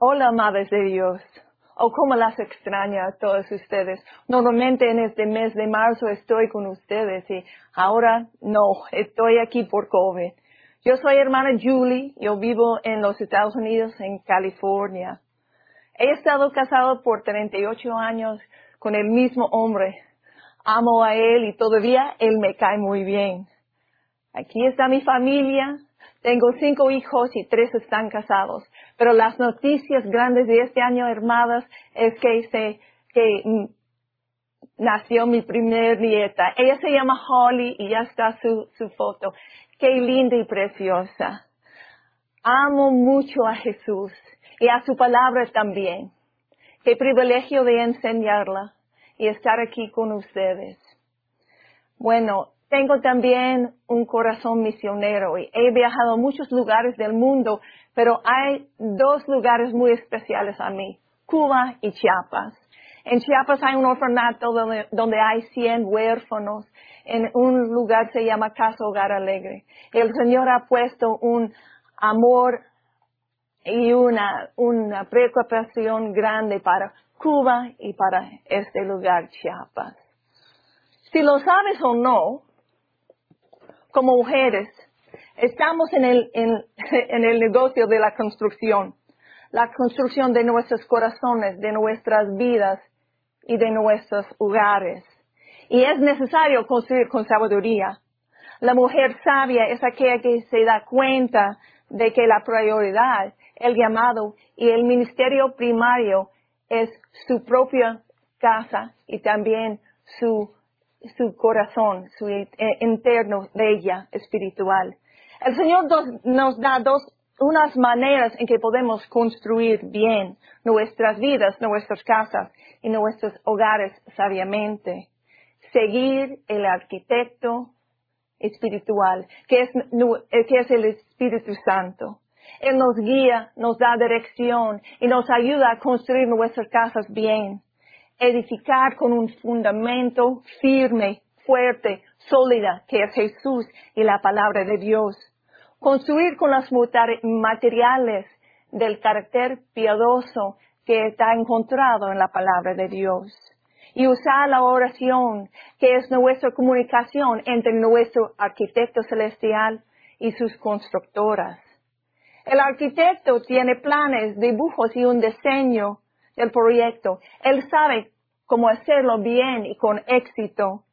Hola, madres de Dios. Oh, cómo las extraña a todos ustedes. Normalmente en este mes de marzo estoy con ustedes y ahora no, estoy aquí por COVID. Yo soy hermana Julie, yo vivo en los Estados Unidos, en California. He estado casado por 38 años con el mismo hombre. Amo a él y todavía él me cae muy bien. Aquí está mi familia, tengo cinco hijos y tres están casados. Pero las noticias grandes de este año, hermanas, es que se, que mm, nació mi primer nieta. Ella se llama Holly y ya está su, su foto. Qué linda y preciosa. Amo mucho a Jesús y a su palabra también. Qué privilegio de enseñarla y estar aquí con ustedes. Bueno, tengo también un corazón misionero y he viajado a muchos lugares del mundo, pero hay dos lugares muy especiales a mí, Cuba y Chiapas. En Chiapas hay un orfanato donde, hay 100 huérfanos. En un lugar se llama Casa Hogar Alegre. El Señor ha puesto un amor y una, una preocupación grande para Cuba y para este lugar, Chiapas. Si lo sabes o no, como mujeres, estamos en el, negocio de la construcción, la construcción de nuestros corazones, de nuestras vidas y de nuestros hogares. Y es necesario construir con sabiduría. La mujer sabia es aquella que se da cuenta de que la prioridad, el llamado y el ministerio primario es su propia casa y también su su corazón, su eh, interno de ella espiritual. El Señor nos da dos, unas maneras en que podemos construir bien nuestras vidas, nuestras casas y nuestros hogares sabiamente. Seguir el arquitecto espiritual, que es, eh, que es el Espíritu Santo. Él nos guía, nos da dirección y nos ayuda a construir nuestras casas bien edificar con un fundamento firme, fuerte, sólida, que es Jesús y la palabra de Dios. Construir con los materiales del carácter piadoso que está encontrado en la palabra de Dios. Y usar la oración, que es nuestra comunicación entre nuestro arquitecto celestial y sus constructoras. El arquitecto tiene planes, dibujos y un diseño el proyecto. Él sabe cómo hacerlo bien y con éxito.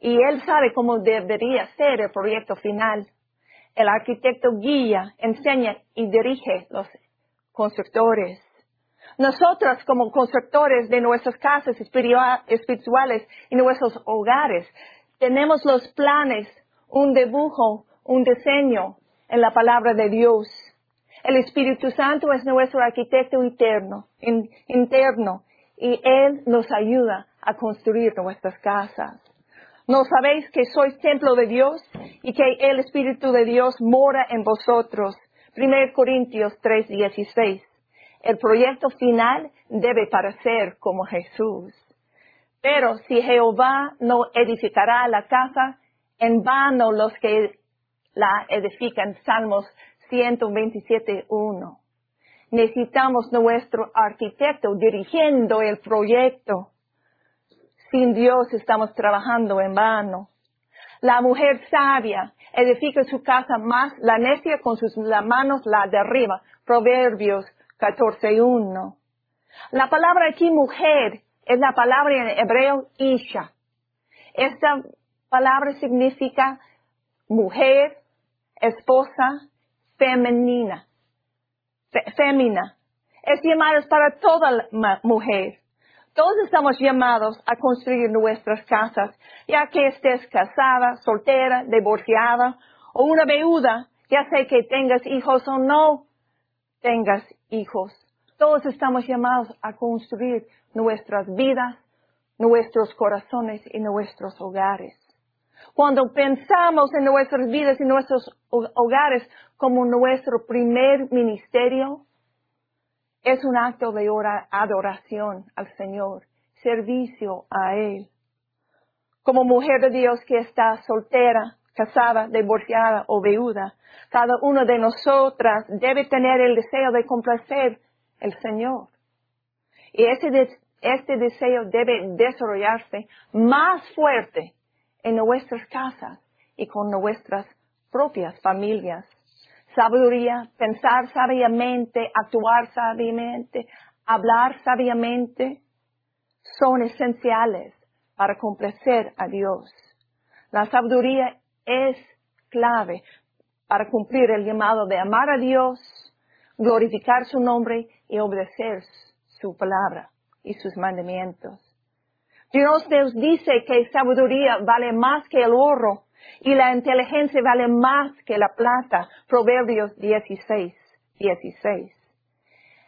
Y él sabe cómo debería ser el proyecto final. El arquitecto guía, enseña y dirige los constructores. Nosotros como constructores de nuestras casas espirituales y nuestros hogares tenemos los planes, un dibujo, un diseño en la palabra de Dios. El Espíritu Santo es nuestro arquitecto interno, interno y Él nos ayuda a construir nuestras casas. ¿No sabéis que sois templo de Dios y que el Espíritu de Dios mora en vosotros? 1 Corintios 3:16. El proyecto final debe parecer como Jesús. Pero si Jehová no edificará la casa, en vano los que la edifican. Salmos 127.1. Necesitamos nuestro arquitecto dirigiendo el proyecto. Sin Dios estamos trabajando en vano. La mujer sabia edifica su casa más, la necia con sus manos la derriba. Proverbios 14.1. La palabra aquí mujer es la palabra en hebreo isha. Esta palabra significa mujer, esposa, femenina, femina. Es llamado para toda mujer. Todos estamos llamados a construir nuestras casas, ya que estés casada, soltera, divorciada o una viuda, ya sé que tengas hijos o no tengas hijos. Todos estamos llamados a construir nuestras vidas, nuestros corazones y nuestros hogares. Cuando pensamos en nuestras vidas y nuestros hogares como nuestro primer ministerio, es un acto de adoración al Señor, servicio a Él. Como mujer de Dios que está soltera, casada, divorciada o viuda, cada una de nosotras debe tener el deseo de complacer el Señor. Y ese, este deseo debe desarrollarse más fuerte en nuestras casas y con nuestras propias familias. Sabiduría, pensar sabiamente, actuar sabiamente, hablar sabiamente, son esenciales para complacer a Dios. La sabiduría es clave para cumplir el llamado de amar a Dios, glorificar su nombre y obedecer su palabra y sus mandamientos. Dios nos dice que sabiduría vale más que el oro y la inteligencia vale más que la plata. Proverbios 16, 16.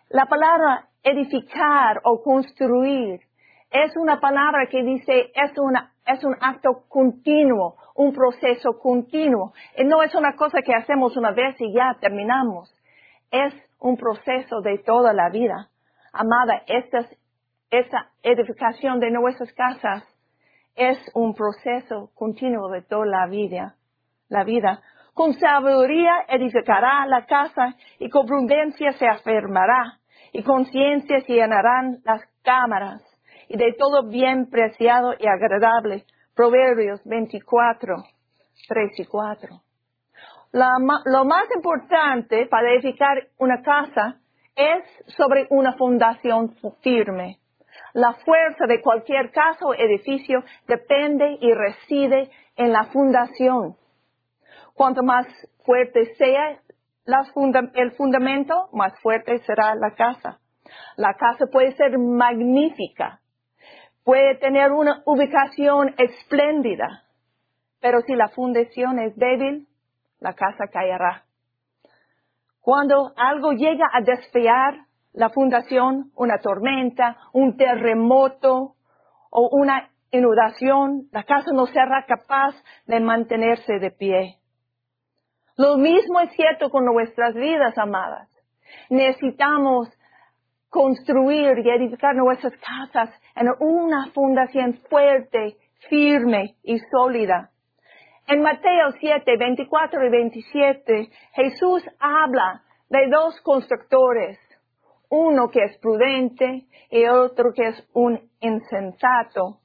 La palabra edificar o construir es una palabra que dice es una es un acto continuo, un proceso continuo. No es una cosa que hacemos una vez y ya terminamos. Es un proceso de toda la vida. Amada, esta, esta edificación de nuestras casas es un proceso continuo de toda la vida. La vida. Con sabiduría edificará la casa y con prudencia se afirmará y con ciencia se llenarán las cámaras y de todo bien preciado y agradable. Proverbios 24, 3 y 4. lo más importante para edificar una casa es sobre una fundación firme. La fuerza de cualquier casa o edificio depende y reside en la fundación. Cuanto más fuerte sea el fundamento, más fuerte será la casa. La casa puede ser magnífica, puede tener una ubicación espléndida, pero si la fundación es débil, la casa caerá. Cuando algo llega a desfiar la fundación, una tormenta, un terremoto o una inundación, la casa no será capaz de mantenerse de pie. Lo mismo es cierto con nuestras vidas, amadas. Necesitamos construir y edificar nuestras casas en una fundación fuerte, firme y sólida. En Mateo 7, 24 y 27, Jesús habla de dos constructores, uno que es prudente y otro que es un insensato.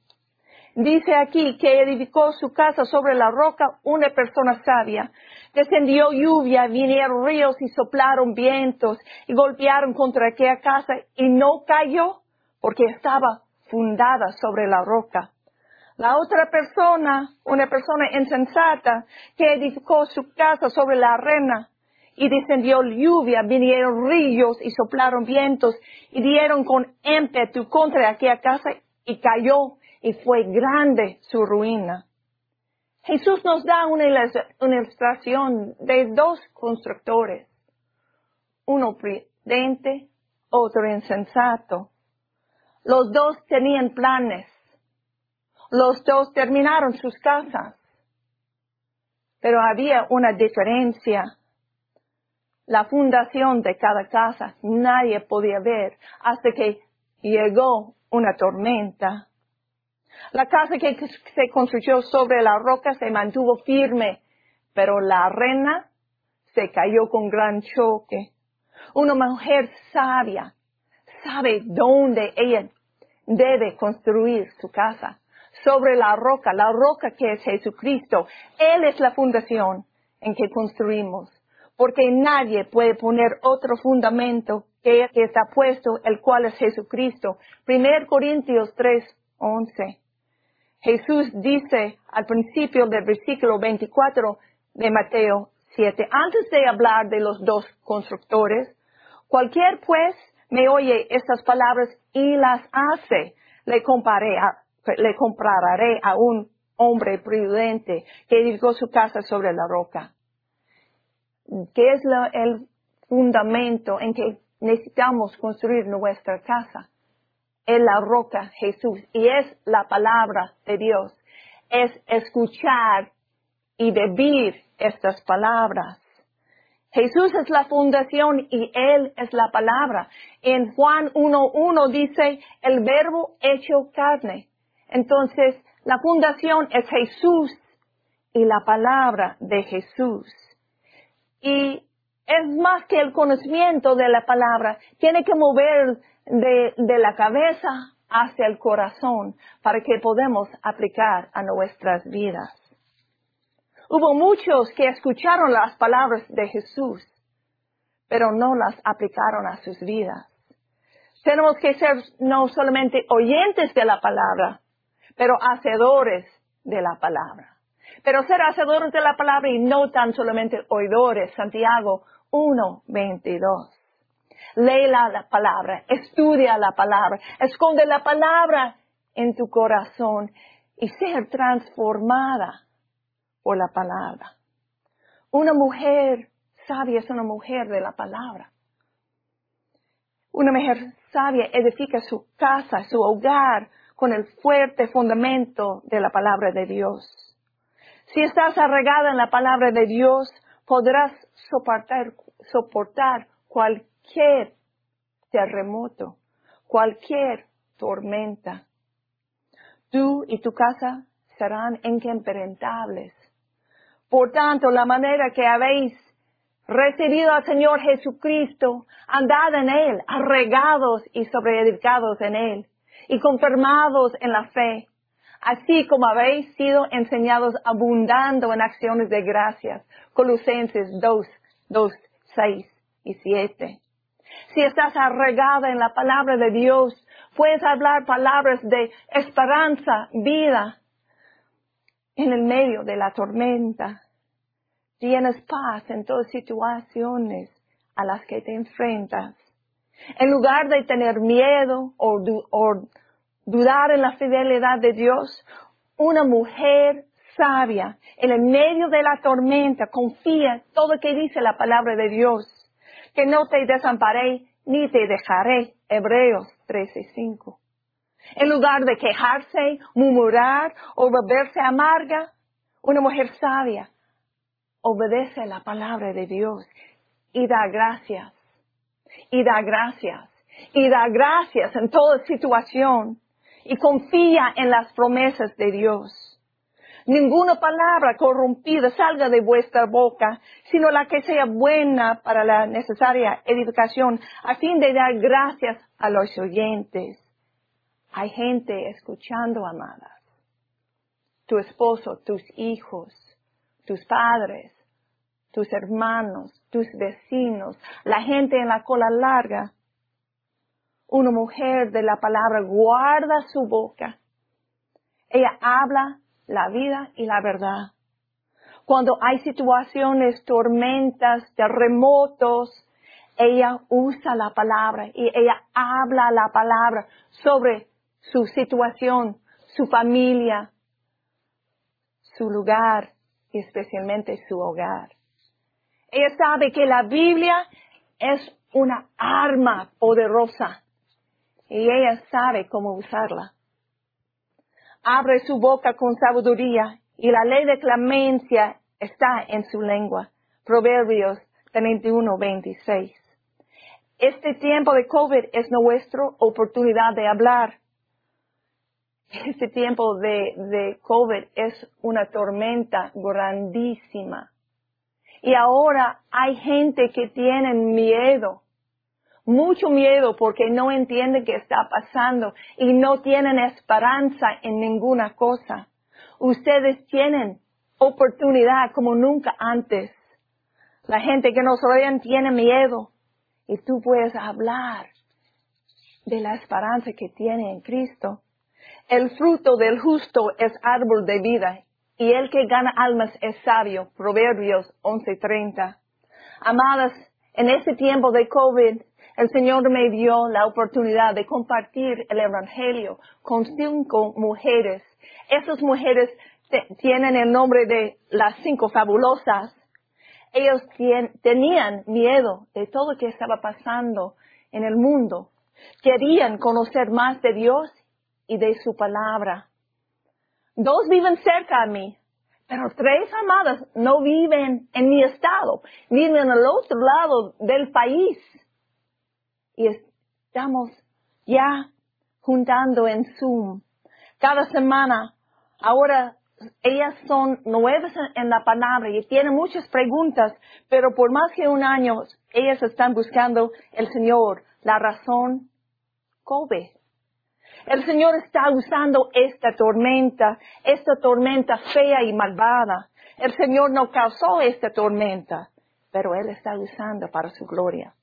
Dice aquí que edificó su casa sobre la roca una persona sabia. Descendió lluvia, vinieron ríos y soplaron vientos y golpearon contra aquella casa y no cayó porque estaba fundada sobre la roca. La otra persona, una persona insensata, que edificó su casa sobre la arena y descendió lluvia, vinieron ríos y soplaron vientos y dieron con ímpetu contra aquella casa y cayó y fue grande su ruina. Jesús nos da una, ilustración de dos constructores, uno prudente, otro insensato. Los dos tenían planes. Los dos terminaron sus casas. Pero había una diferencia. La fundación de cada casa nadie podía ver hasta que llegó una tormenta. La casa que se construyó sobre la roca se mantuvo firme, pero la arena se cayó con gran choque. Una mujer sabia sabe dónde ella debe construir su casa. Sobre la roca, la roca que es Jesucristo. Él es la fundación en que construimos. Porque nadie puede poner otro fundamento que, que está puesto, el cual es Jesucristo. 1 Corintios 3, 11. Jesús dice al principio del versículo 24 de Mateo 7, antes de hablar de los dos constructores, cualquier pues me oye estas palabras y las hace, le, comparé le compararé a un hombre prudente que edificó su casa sobre la roca. ¿Qué es el fundamento en que necesitamos construir nuestra casa? Es la roca Jesús y es la palabra de Dios. Es escuchar y vivir estas palabras. Jesús es la fundación y Él es la palabra. En Juan 1.1 dice el verbo hecho carne. Entonces, la fundación es Jesús y la palabra de Jesús. Y es más que el conocimiento de la palabra. Tiene que mover de, la cabeza hacia el corazón para que podamos aplicar a nuestras vidas. Hubo muchos que escucharon las palabras de Jesús, pero no las aplicaron a sus vidas. Tenemos que ser no solamente oyentes de la palabra, pero hacedores de la palabra. Pero ser hacedores de la palabra y no tan solamente oidores. Santiago 1, 22. Lee la, palabra, estudia la palabra, esconde la palabra en tu corazón y ser transformada por la palabra. Una mujer sabia es una mujer de la palabra. Una mujer sabia edifica su casa, su hogar, con el fuerte fundamento de la palabra de Dios. Si estás arregada en la palabra de Dios, podrás soportar, cualquier terremoto, cualquier tormenta. Tú y tu casa serán inquebrantables. Por tanto, la manera que habéis recibido al Señor Jesucristo, andad en Él, arregados y sobreedificados en Él, y confirmados en la fe, así como habéis sido enseñados abundando en acciones de gracias. Colosenses 2, 2, 6 y 7. Si estás arregada en la palabra de Dios, puedes hablar palabras de esperanza, vida, en el medio de la tormenta. Tienes paz en todas situaciones a las que te enfrentas. En lugar de tener miedo o, dudar en la fidelidad de Dios, una mujer sabia en el medio de la tormenta confía todo lo que dice la palabra de Dios que no te desamparé ni te dejaré. Hebreos 13:5. En lugar de quejarse, murmurar o beberse amarga, una mujer sabia obedece la palabra de Dios y da gracias. Y da gracias. Y da gracias en toda situación. Y confía en las promesas de Dios. Ninguna palabra corrompida salga de vuestra boca, sino la que sea buena para la necesaria edificación, a fin de dar gracias a los oyentes. Hay gente escuchando, amadas. Tu esposo, tus hijos, tus padres, tus hermanos, tus vecinos, la gente en la cola larga. Una mujer de la palabra guarda su boca. Ella habla la vida y la verdad. Cuando hay situaciones, tormentas, terremotos, ella usa la palabra y ella habla la palabra sobre su situación, su familia, su lugar y especialmente su hogar. Ella sabe que la Biblia es una arma poderosa y ella sabe cómo usarla abre su boca con sabiduría y la ley de clemencia está en su lengua. Proverbios 31, 26. Este tiempo de COVID es nuestra oportunidad de hablar. Este tiempo de, de COVID es una tormenta grandísima. Y ahora hay gente que tiene miedo mucho miedo porque no entienden qué está pasando y no tienen esperanza en ninguna cosa. Ustedes tienen oportunidad como nunca antes. La gente que nos rodea tiene miedo y tú puedes hablar de la esperanza que tiene en Cristo. El fruto del justo es árbol de vida y el que gana almas es sabio. Proverbios 11:30. Amadas, en este tiempo de COVID, el Señor me dio la oportunidad de compartir el Evangelio con cinco mujeres. Esas mujeres tienen el nombre de las cinco fabulosas. Ellos tenían miedo de todo lo que estaba pasando en el mundo. Querían conocer más de Dios y de su palabra. Dos viven cerca de mí, pero tres amadas no viven en mi estado, viven al otro lado del país y estamos ya juntando en Zoom. Cada semana, ahora ellas son nuevas en la palabra y tienen muchas preguntas, pero por más que un año, ellas están buscando el Señor, la razón, Kobe. El Señor está usando esta tormenta, esta tormenta fea y malvada. El Señor no causó esta tormenta, pero Él está usando para su gloria.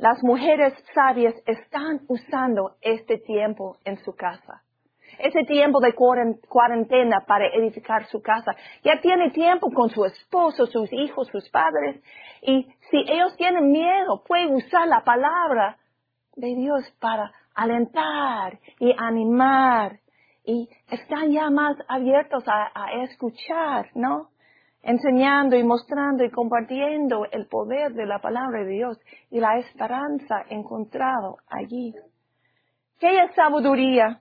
Las mujeres sabias están usando este tiempo en su casa. Ese tiempo de cuarentena para edificar su casa. Ya tiene tiempo con su esposo, sus hijos, sus padres. Y si ellos tienen miedo, pueden usar la palabra de Dios para alentar y animar y están ya más abiertos a, escuchar, ¿no? Enseñando y mostrando y compartiendo el poder de la palabra de Dios y la esperanza encontrado allí. ¿Qué es sabiduría?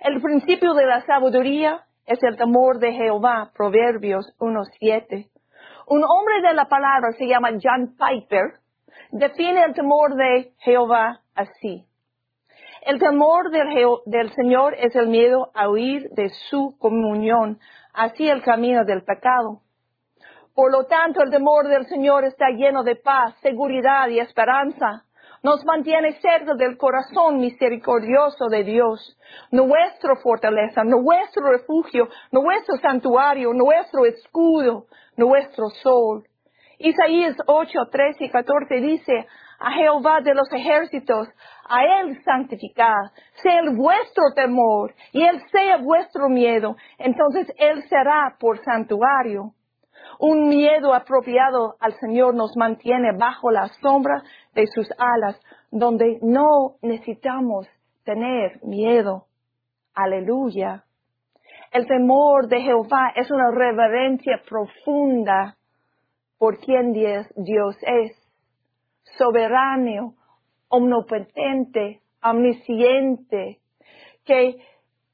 El principio de la sabiduría es el temor de Jehová, Proverbios 1.7. Un hombre de la palabra se llama John Piper, define el temor de Jehová así. El temor del, Señor es el miedo a huir de su comunión, así el camino del pecado. Por lo tanto, el temor del Señor está lleno de paz, seguridad y esperanza. Nos mantiene cerca del corazón misericordioso de Dios, nuestra fortaleza, nuestro refugio, nuestro santuario, nuestro escudo, nuestro sol. Isaías 8, 13 y 14 dice, a Jehová de los ejércitos, a Él santificad, sea el vuestro temor y Él sea vuestro miedo, entonces Él será por santuario. Un miedo apropiado al Señor nos mantiene bajo la sombra de sus alas, donde no necesitamos tener miedo. Aleluya. El temor de Jehová es una reverencia profunda por quien Dios es soberano, omnipotente, omnisciente, que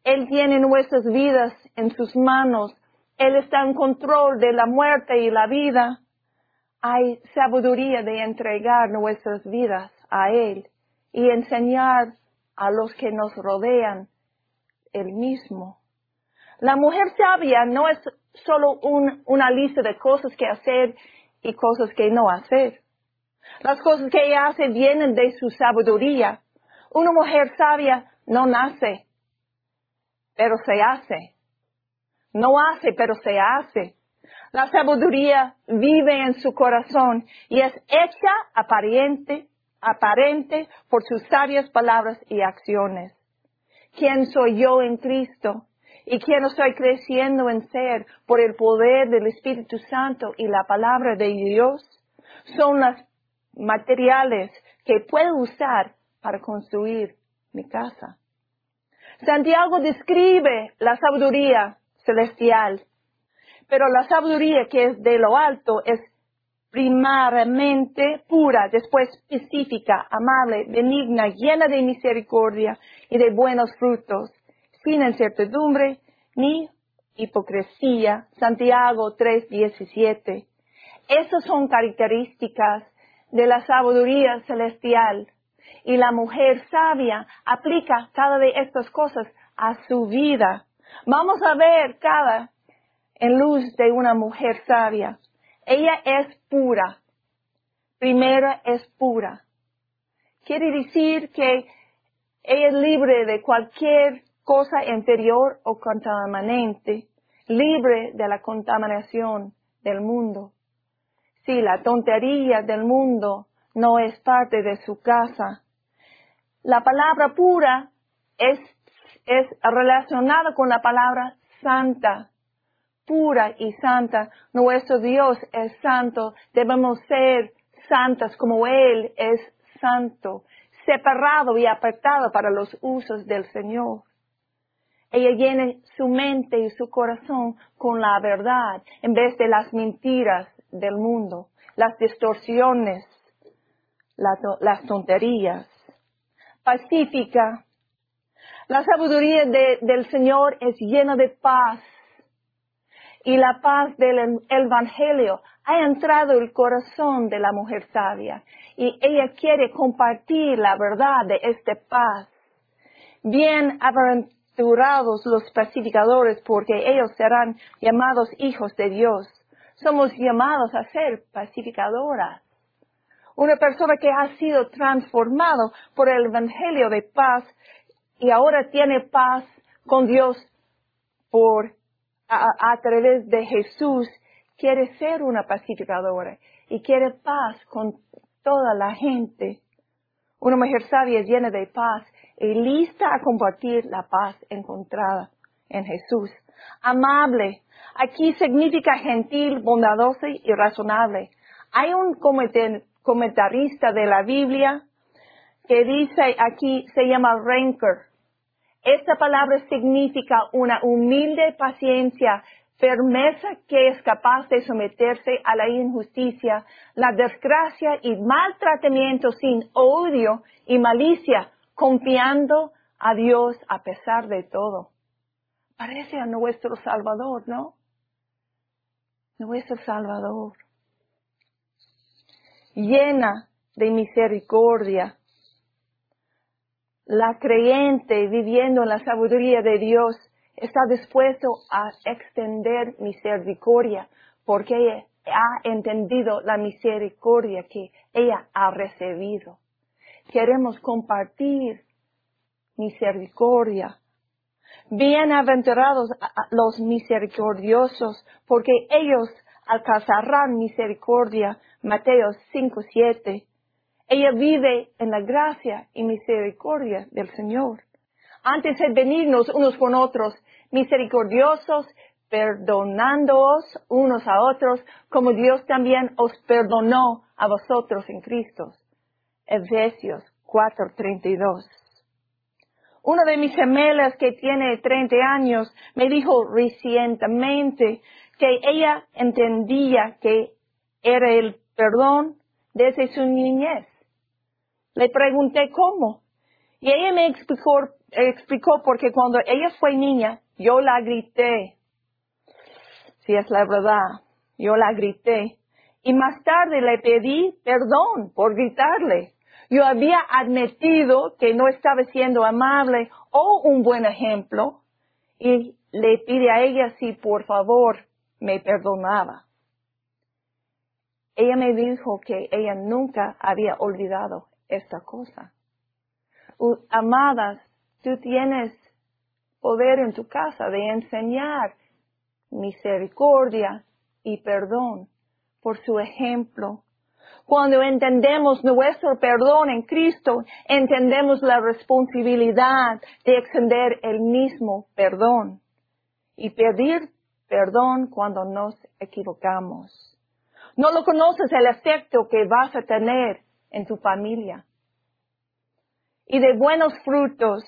Él tiene nuestras vidas en sus manos, Él está en control de la muerte y la vida. Hay sabiduría de entregar nuestras vidas a Él y enseñar a los que nos rodean el mismo. La mujer sabia no es solo una lista de cosas que hacer y cosas que no hacer. Las cosas que ella hace vienen de su sabiduría. Una mujer sabia no nace, pero se hace. No hace, pero se hace. La sabiduría vive en su corazón y es hecha aparente, aparente por sus sabias palabras y acciones. ¿Quién soy yo en Cristo? ¿Y quién estoy creciendo en ser por el poder del Espíritu Santo y la palabra de Dios? Son las materiales que puedo usar para construir mi casa. Santiago describe la sabiduría celestial, pero la sabiduría que es de lo alto es primariamente pura, después específica, amable, benigna, llena de misericordia y de buenos frutos, sin incertidumbre ni hipocresía. Santiago 3:17. Esas son características de la sabiduría celestial. Y la mujer sabia aplica cada de estas cosas a su vida. Vamos a ver cada en luz de una mujer sabia. Ella es pura. Primero es pura. Quiere decir que ella es libre de cualquier cosa inferior o contaminante, libre de la contaminación del mundo. Si la tontería del mundo no es parte de su casa. La palabra pura es, es relacionada con la palabra santa. Pura y santa. Nuestro Dios es santo. Debemos ser santas como Él es santo. Separado y apartado para los usos del Señor. Ella llena su mente y su corazón con la verdad en vez de las mentiras del mundo, las distorsiones, las tonterías. Pacífica. La sabiduría del Señor es llena de paz. Y la paz del Evangelio ha entrado el corazón de la mujer sabia. Y ella quiere compartir la verdad de esta paz. Bien bienaventurados los pacificadores, porque ellos serán llamados hijos de Dios. Somos llamados a ser pacificadoras. Una persona que ha sido transformado por el Evangelio de paz y ahora tiene paz con Dios por a, través de Jesús, quiere ser una pacificadora y quiere paz con toda la gente. Una mujer sabia llena de paz y lista a compartir la paz encontrada en Jesús. Amable. Aquí significa gentil, bondadoso y razonable. Hay un comentarista de la Biblia que dice aquí, se llama Ranker. Esta palabra significa una humilde paciencia, firmeza que es capaz de someterse a la injusticia, la desgracia y maltratamiento sin odio y malicia, confiando a Dios a pesar de todo. Parece a nuestro Salvador, ¿no? Nuestro Salvador. Llena de misericordia, la creyente viviendo en la sabiduría de Dios está dispuesto a extender misericordia porque ha entendido la misericordia que ella ha recibido. Queremos compartir misericordia. Bienaventurados los misericordiosos porque ellos alcanzarán misericordia. Mateo 5, 7. Ella vive en la gracia y misericordia del Señor. Antes de venirnos unos con otros, misericordiosos, perdonándoos unos a otros, como Dios también os perdonó a vosotros en Cristo. Efesios 4:32. Uno de mis gemelas que tiene 30 años me dijo recientemente que ella entendía que era el perdón desde su niñez. Le pregunté cómo. Y ella me explicó, explicó porque cuando ella fue niña, yo la grité. Si es la verdad, yo la grité. Y más tarde le pedí perdón por gritarle. Yo había admitido que no estaba siendo amable o un buen ejemplo y le pide a ella si por favor me perdonaba. Ella me dijo que ella nunca había olvidado esta cosa. Amadas, tú tienes poder en tu casa de enseñar misericordia y perdón por su ejemplo. Cuando entendemos nuestro perdón en Cristo, entendemos la responsabilidad de extender el mismo perdón y pedir perdón cuando nos equivocamos. No lo conoces el efecto que vas a tener en tu familia. Y de buenos frutos.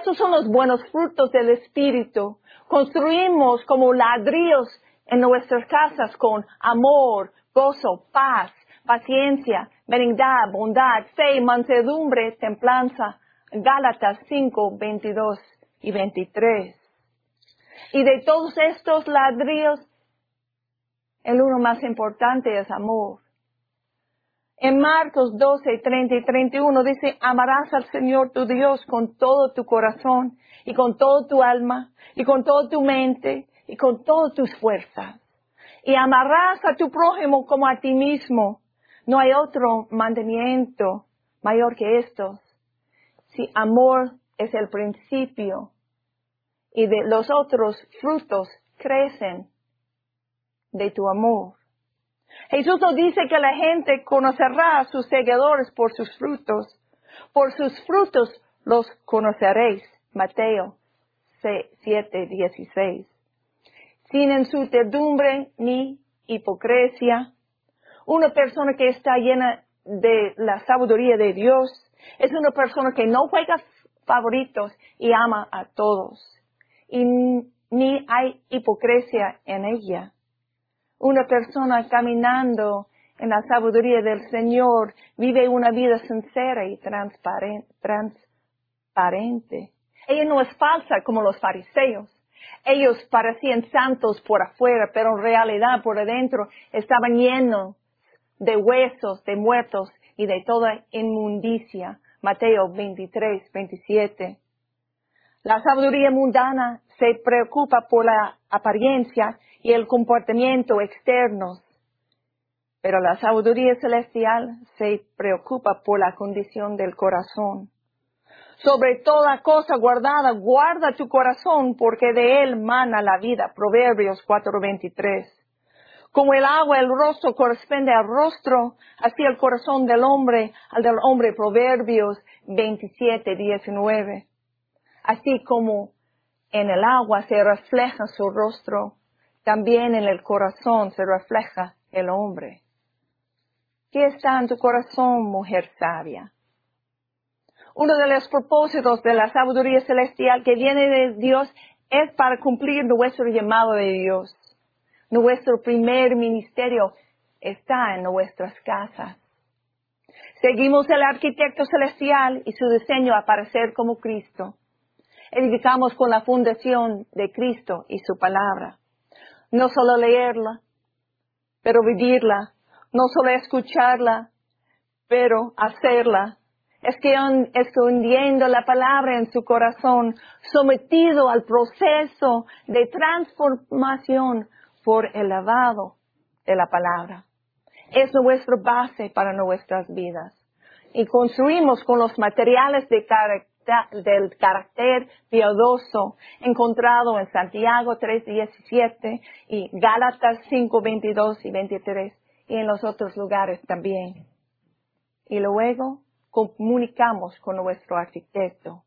Esos son los buenos frutos del Espíritu. Construimos como ladrillos en nuestras casas con amor, gozo, paz, paciencia, benignidad, bondad, fe, mansedumbre, templanza. Gálatas 5, 22 y 23. Y de todos estos ladrillos, el uno más importante es amor. En Marcos 12, 30 y 31 dice, amarás al Señor tu Dios con todo tu corazón y con toda tu alma y con toda tu mente y con todas tus fuerzas. Y amarás a tu prójimo como a ti mismo. No hay otro mandamiento mayor que estos. Si amor es el principio y de los otros frutos crecen de tu amor. Jesús nos dice que la gente conocerá a sus seguidores por sus frutos. Por sus frutos los conoceréis. Mateo 7, 16. Sin incertidumbre ni hipocresía. Una persona que está llena de la sabiduría de Dios es una persona que no juega favoritos y ama a todos. Y ni hay hipocresía en ella una persona caminando en la sabiduría del Señor vive una vida sincera y transparente. Ella no es falsa como los fariseos. Ellos parecían santos por afuera, pero en realidad por adentro estaban llenos de huesos, de muertos y de toda inmundicia. Mateo 23, 27. La sabiduría mundana se preocupa por la apariencia y el comportamiento externos, pero la sabiduría celestial se preocupa por la condición del corazón. Sobre toda cosa guardada, guarda tu corazón, porque de él mana la vida. Proverbios 4:23. Como el agua, el rostro corresponde al rostro, así el corazón del hombre al del hombre. Proverbios 27:19. Así como en el agua se refleja su rostro, también en el corazón se refleja el hombre. ¿Qué está en tu corazón, mujer sabia? Uno de los propósitos de la sabiduría celestial que viene de Dios es para cumplir nuestro llamado de Dios. Nuestro primer ministerio está en nuestras casas. Seguimos el arquitecto celestial y su diseño a parecer como Cristo. Edificamos con la fundación de Cristo y su palabra. No solo leerla, pero vivirla no solo escucharla, pero hacerla. Es que escondiendo la palabra en su corazón, sometido al proceso de transformación por el lavado de la palabra. Es nuestra base para nuestras vidas. Y construimos con los materiales de del carácter piadoso encontrado en Santiago 3.17 y Gálatas 5.22 y 23 y en los otros lugares también. Y luego comunicamos con nuestro arquitecto.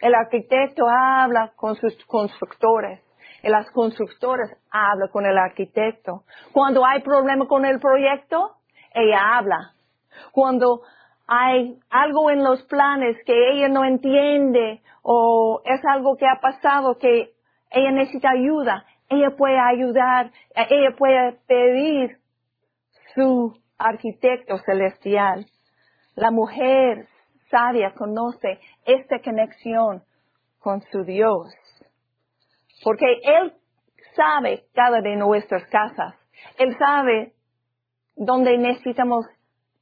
El arquitecto habla con sus constructores. Y las constructoras hablan con el arquitecto. Cuando hay problema con el proyecto, ella habla. Cuando hay algo en los planes que ella no entiende o es algo que ha pasado que ella necesita ayuda, ella puede ayudar, ella puede pedir su arquitecto celestial. La mujer sabia conoce esta conexión con su Dios. Porque Él sabe cada de nuestras casas. Él sabe dónde necesitamos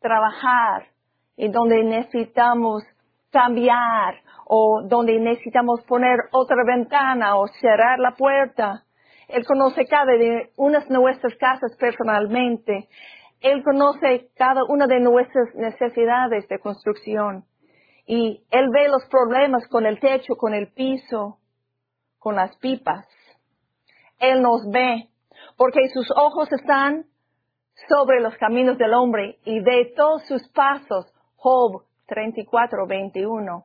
trabajar y dónde necesitamos cambiar o dónde necesitamos poner otra ventana o cerrar la puerta. Él conoce cada de unas de nuestras casas personalmente. Él conoce cada una de nuestras necesidades de construcción y Él ve los problemas con el techo, con el piso, con las pipas. Él nos ve porque sus ojos están sobre los caminos del hombre y de todos sus pasos. Job 34, 21.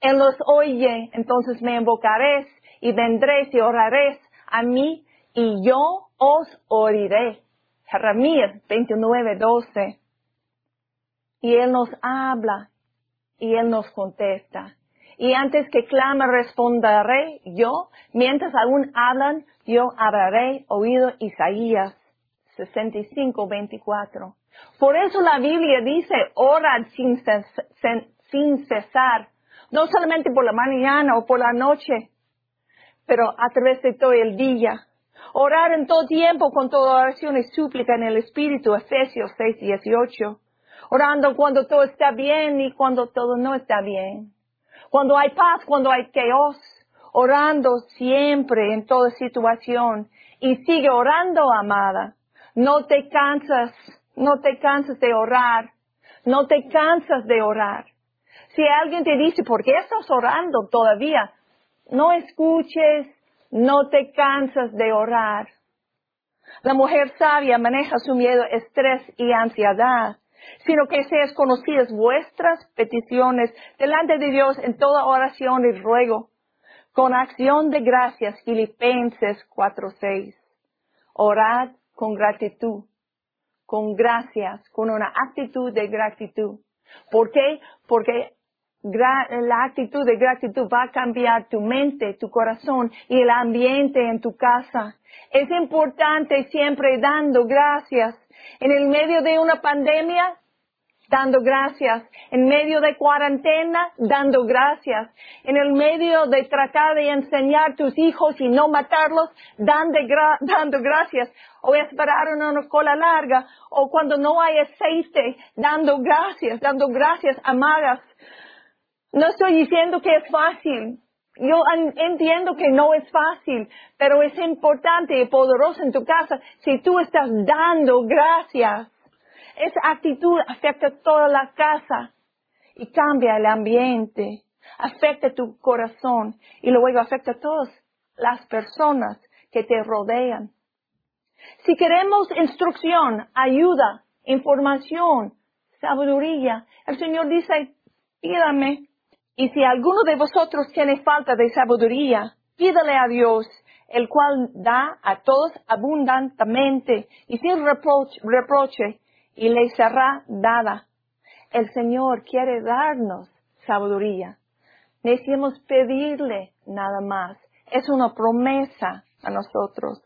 Él los oye, entonces me invocaréis y vendréis y oraréis a mí y yo os oiré. Jeremías 29, 12. Y Él nos habla y Él nos contesta. Y antes que clama, responderé yo. Mientras aún hablan, yo hablaré. Oído Isaías 65, 24. Por eso la Biblia dice, orad sin, sin cesar. No solamente por la mañana o por la noche, pero a través de todo el día. Orar en todo tiempo con toda oración y súplica en el Espíritu, Efesios 6, 18. Orando cuando todo está bien y cuando todo no está bien. Cuando hay paz, cuando hay caos. Orando siempre en toda situación. Y sigue orando, amada. No te cansas, no te cansas de orar. No te cansas de orar. Si alguien te dice, ¿por qué estás orando todavía? No escuches no te cansas de orar. La mujer sabia maneja su miedo, estrés y ansiedad, sino que seas conocidas vuestras peticiones delante de Dios en toda oración y ruego, con acción de gracias. Filipenses 4:6. Orad con gratitud, con gracias, con una actitud de gratitud. ¿Por qué? Porque la actitud de gratitud va a cambiar tu mente, tu corazón y el ambiente en tu casa. Es importante siempre dando gracias. En el medio de una pandemia, dando gracias. En medio de cuarentena, dando gracias. En el medio de tratar de enseñar a tus hijos y no matarlos, dando, dando gracias. O esperar una cola larga. O cuando no hay aceite, dando gracias, dando gracias, amadas no estoy diciendo que es fácil. yo entiendo que no es fácil, pero es importante y poderoso en tu casa si tú estás dando gracias. Esa actitud afecta toda la casa y cambia el ambiente, afecta tu corazón y luego afecta a todas las personas que te rodean. Si queremos instrucción, ayuda, información, sabiduría, el Señor dice, pídame. Y si alguno de vosotros tiene falta de sabiduría, pídale a Dios, el cual da a todos abundantemente y sin reproche, reproche y le será dada. El Señor quiere darnos sabiduría. Necesitamos pedirle nada más. Es una promesa a nosotros.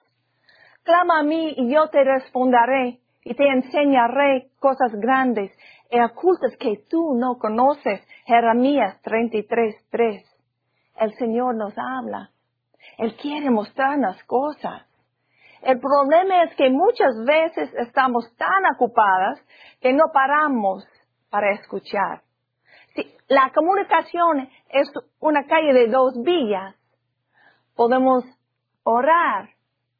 Clama a mí y yo te responderé y te enseñaré cosas grandes y ocultas que tú no conoces. Jeremías 33.3. El Señor nos habla. Él quiere mostrarnos cosas. El problema es que muchas veces estamos tan ocupadas que no paramos para escuchar. Si la comunicación es una calle de dos vías, podemos orar,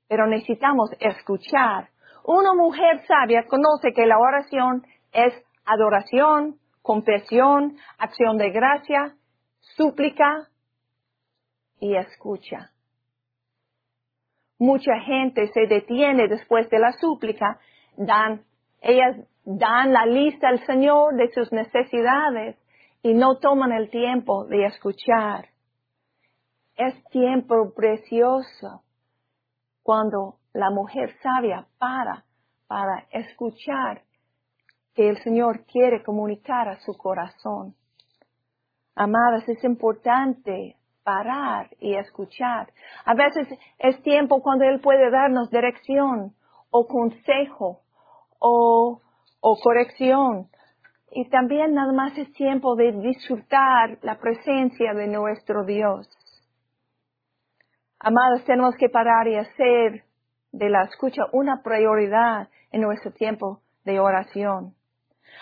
pero necesitamos escuchar. Una mujer sabia conoce que la oración es adoración, confesión, acción de gracia, súplica y escucha. Mucha gente se detiene después de la súplica, dan, ellas dan la lista al Señor de sus necesidades y no toman el tiempo de escuchar. Es tiempo precioso cuando la mujer sabia para, para escuchar que el Señor quiere comunicar a su corazón. Amadas, es importante parar y escuchar. A veces es tiempo cuando Él puede darnos dirección o consejo o, o corrección. Y también nada más es tiempo de disfrutar la presencia de nuestro Dios. Amados, tenemos que parar y hacer de la escucha una prioridad en nuestro tiempo de oración.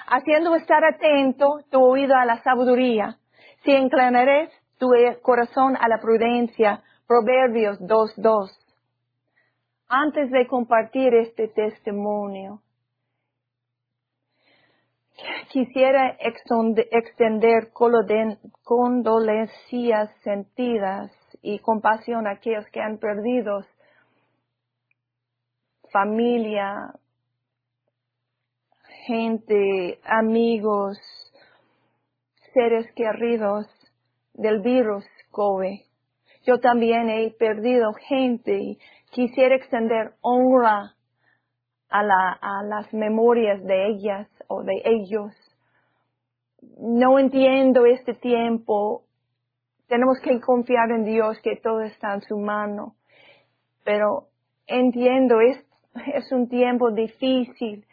Haciendo estar atento tu oído a la sabiduría, si inclinares tu corazón a la prudencia. Proverbios 2.2. Antes de compartir este testimonio, quisiera extender condolencias sentidas y compasión a aquellos que han perdido familia, gente, amigos, seres queridos del virus COVID. Yo también he perdido gente y quisiera extender honra a, la, a las memorias de ellas o de ellos. No entiendo este tiempo tenemos que confiar en Dios que todo está en su mano. Pero entiendo, es, es un tiempo difícil,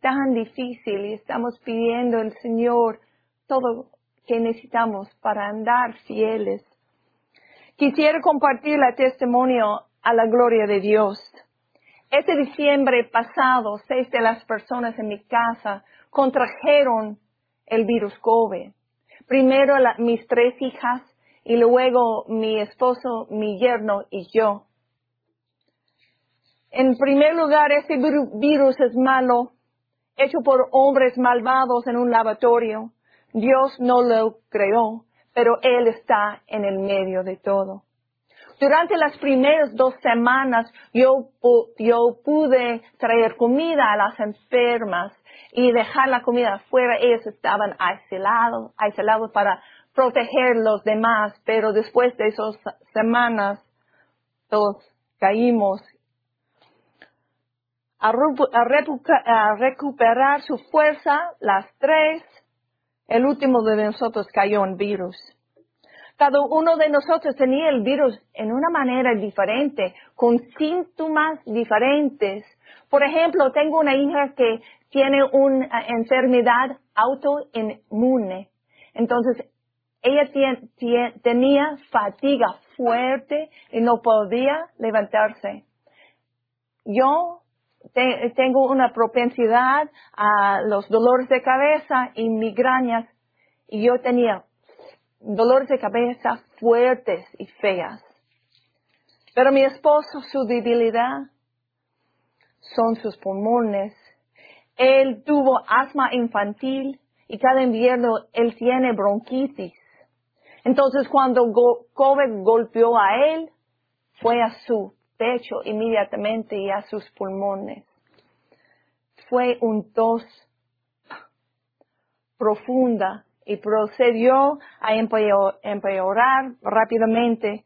tan difícil, y estamos pidiendo al Señor todo que necesitamos para andar fieles. Quisiera compartir el testimonio a la gloria de Dios. Este diciembre pasado, seis de las personas en mi casa contrajeron el virus COVID. Primero mis tres hijas y luego mi esposo, mi yerno y yo. En primer lugar, este virus es malo, hecho por hombres malvados en un laboratorio. Dios no lo creó, pero Él está en el medio de todo. Durante las primeras dos semanas yo, yo pude traer comida a las enfermas y dejar la comida afuera. Ellos estaban aislados, aislados para proteger los demás, pero después de esas semanas todos caímos a, recuperar su fuerza, las tres, el último de nosotros cayó en virus. Cada uno de nosotros tenía el virus en una manera diferente, con síntomas diferentes. Por ejemplo, tengo una hija que tiene una enfermedad autoinmune. Entonces, ella tenía fatiga fuerte y no podía levantarse. Yo tengo una propensidad a los dolores de cabeza y migrañas y yo tenía dolores de cabeza fuertes y feas. Pero mi esposo, su debilidad son sus pulmones. Él tuvo asma infantil y cada invierno él tiene bronquitis. Entonces cuando COVID golpeó a él, fue a su pecho inmediatamente y a sus pulmones. Fue un tos profunda y procedió a empeorar rápidamente.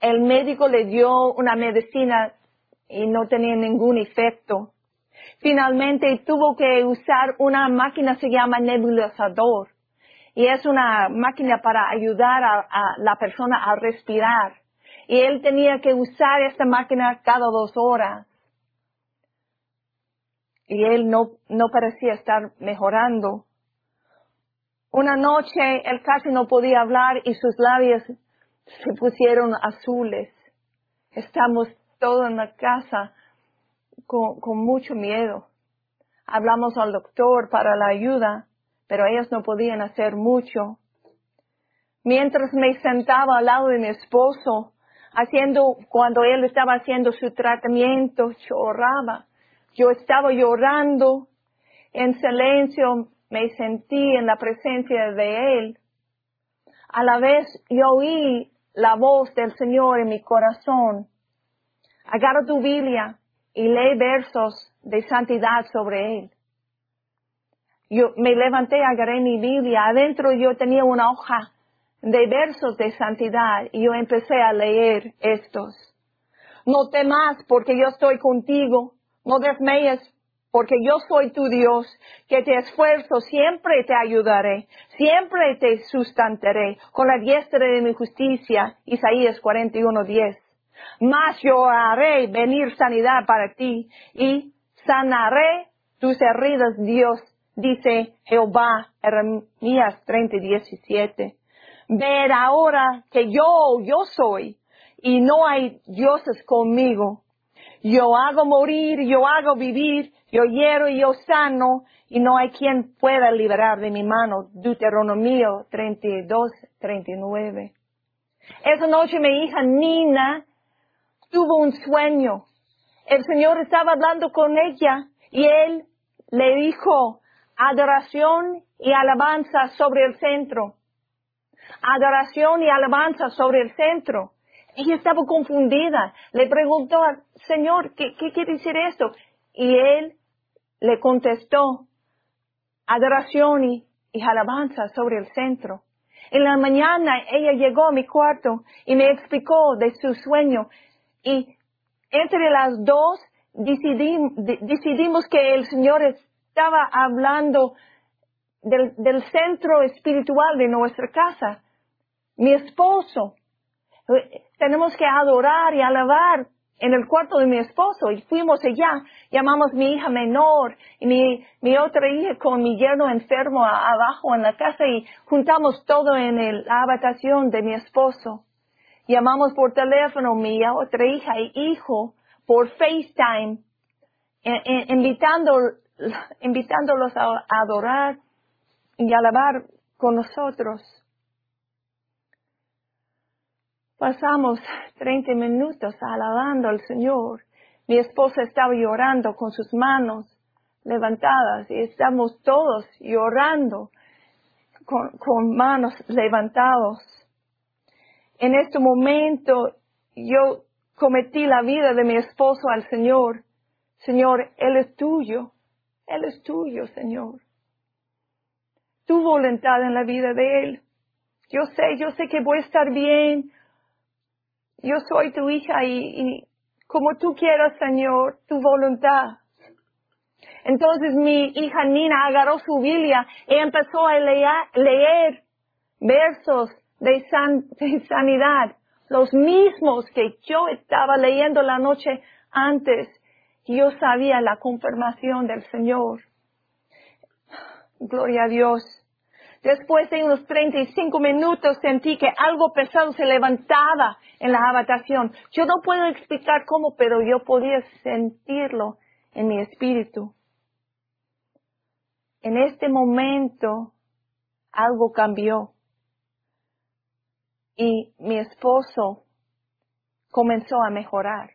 El médico le dio una medicina y no tenía ningún efecto. Finalmente tuvo que usar una máquina se llama nebulizador y es una máquina para ayudar a, la persona a respirar. Y él tenía que usar esta máquina cada dos horas. Y él no, no parecía estar mejorando. Una noche él casi no podía hablar y sus labios se pusieron azules. Estamos todos en la casa con, con mucho miedo. Hablamos al doctor para la ayuda pero ellos no podían hacer mucho. Mientras me sentaba al lado de mi esposo, haciendo, cuando él estaba haciendo su tratamiento, lloraba. Yo estaba llorando en silencio, me sentí en la presencia de él. A la vez yo oí la voz del Señor en mi corazón. Agarra tu Biblia y lee versos de santidad sobre él yo me levanté, agarré mi Biblia, adentro yo tenía una hoja de versos de santidad y yo empecé a leer estos. No temas porque yo estoy contigo, no desmayes porque yo soy tu Dios, que te esfuerzo, siempre te ayudaré, siempre te sustentaré con la diestra de mi justicia, Isaías 41:10. Mas yo haré venir sanidad para ti y sanaré tus heridas, Dios dice Jehová, Jeremías 30, 17. Ver ahora que yo, yo soy, y no hay dioses conmigo. Yo hago morir, yo hago vivir, yo hiero y yo sano, y no hay quien pueda liberar de mi mano. Deuteronomio 32, 39. Esa noche mi hija Nina tuvo un sueño. El Señor estaba hablando con ella y Él le dijo, adoración y alabanza sobre el centro. Adoración y alabanza sobre el centro. Ella estaba confundida. Le preguntó al Señor, ¿qué, quiere decir esto? Y él le contestó, adoración y, y alabanza sobre el centro. En la mañana ella llegó a mi cuarto y me explicó de su sueño. Y entre las dos decidimos que el Señor es, estaba hablando del, del centro espiritual de nuestra casa. Mi esposo. Tenemos que adorar y alabar en el cuarto de mi esposo y fuimos allá, llamamos mi hija menor y mi, otra hija con mi yerno enfermo abajo en la casa y juntamos todo en el, la habitación de mi esposo. Llamamos por teléfono mi otra hija y hijo por FaceTime, invitando invitándolos a adorar y alabar con nosotros. Pasamos 30 minutos alabando al Señor. Mi esposa estaba llorando con sus manos levantadas y estamos todos llorando con, con manos levantados. En este momento yo cometí la vida de mi esposo al Señor. Señor, Él es tuyo. Él es tuyo, Señor. Tu voluntad en la vida de Él. Yo sé, yo sé que voy a estar bien. Yo soy tu hija y, como tú quieras, Señor, tu voluntad. Entonces mi hija Nina agarró su Biblia y empezó a leer, versos de, de, sanidad, los mismos que yo estaba leyendo la noche antes yo sabía la confirmación del Señor. Gloria a Dios. Después de unos 35 minutos sentí que algo pesado se levantaba en la habitación. Yo no puedo explicar cómo, pero yo podía sentirlo en mi espíritu. En este momento algo cambió. y mi esposo comenzó a mejorar.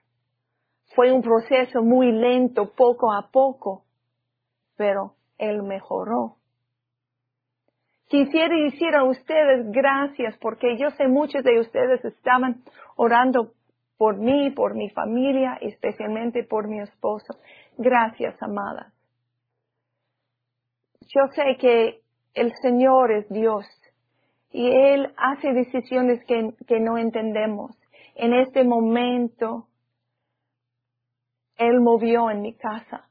Fue un proceso muy lento, poco a poco, pero él mejoró. Quisiera decir a ustedes gracias porque yo sé muchos de ustedes estaban orando por mí, por mi familia, especialmente por mi esposo. Gracias, amadas. Yo sé que el Señor es Dios y Él hace decisiones que, que no entendemos. En este momento, Él movió en mi casa.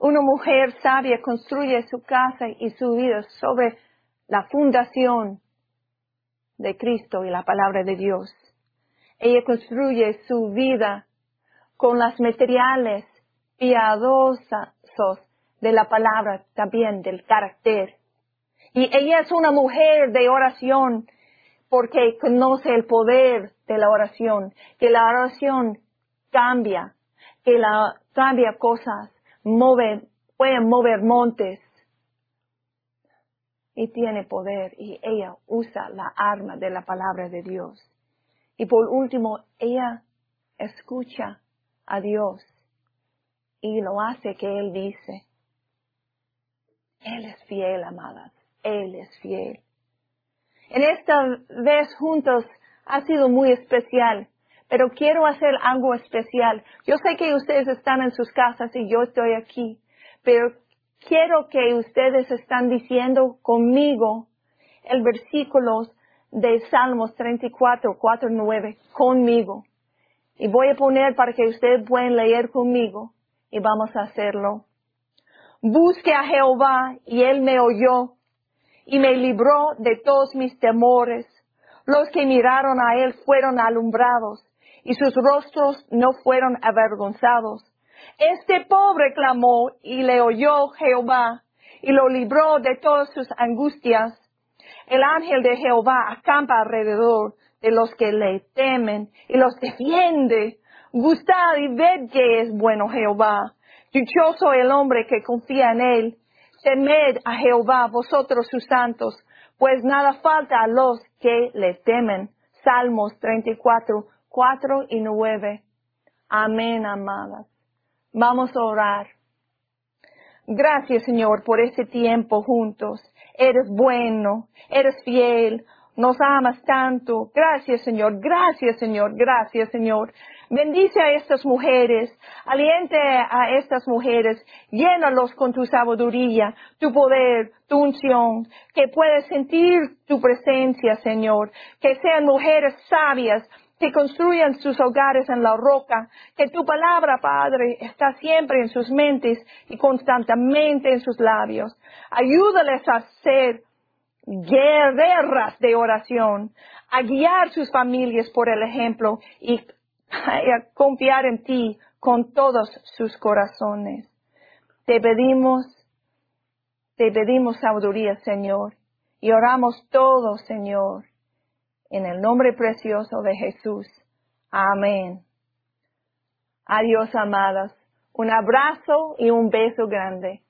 Una mujer sabia construye su casa y su vida sobre la fundación de Cristo y la palabra de Dios. Ella construye su vida con las materiales piadosos de la palabra, también del carácter. Y ella es una mujer de oración porque conoce el poder de la oración, que la oración cambia, que la cambia cosas, mover, puede mover montes. Y tiene poder y ella usa la arma de la palabra de Dios. Y por último, ella escucha a Dios y lo hace que Él dice. Él es fiel, amadas. Él es fiel. En esta vez juntos ha sido muy especial pero quiero hacer algo especial. Yo sé que ustedes están en sus casas y yo estoy aquí, pero quiero que ustedes están diciendo conmigo el versículo de Salmos 34, 4, 9, conmigo. Y voy a poner para que ustedes puedan leer conmigo y vamos a hacerlo. Busque a Jehová y él me oyó y me libró de todos mis temores. Los que miraron a él fueron alumbrados y sus rostros no fueron avergonzados. Este pobre clamó y le oyó Jehová y lo libró de todas sus angustias. El ángel de Jehová acampa alrededor de los que le temen y los defiende. Gustad y ved que es bueno Jehová. Dichoso el hombre que confía en él. Temed a Jehová vosotros sus santos, pues nada falta a los que le temen. Salmos 34, 4 y 9. Amén, amadas. Vamos a orar. Gracias, Señor, por este tiempo juntos. Eres bueno, eres fiel, nos amas tanto. Gracias, Señor. Gracias, Señor. Gracias, Señor. Bendice a estas mujeres, aliente a estas mujeres, llénalos con tu sabiduría, tu poder, tu unción, que puedas sentir tu presencia, Señor, que sean mujeres sabias, que construyan sus hogares en la roca, que tu palabra, Padre, está siempre en sus mentes y constantemente en sus labios. Ayúdales a ser guerreras de oración, a guiar sus familias por el ejemplo y a confiar en ti con todos sus corazones. Te pedimos, te pedimos sabiduría, Señor, y oramos todos, Señor, en el nombre precioso de Jesús. Amén. Adiós, amadas. Un abrazo y un beso grande.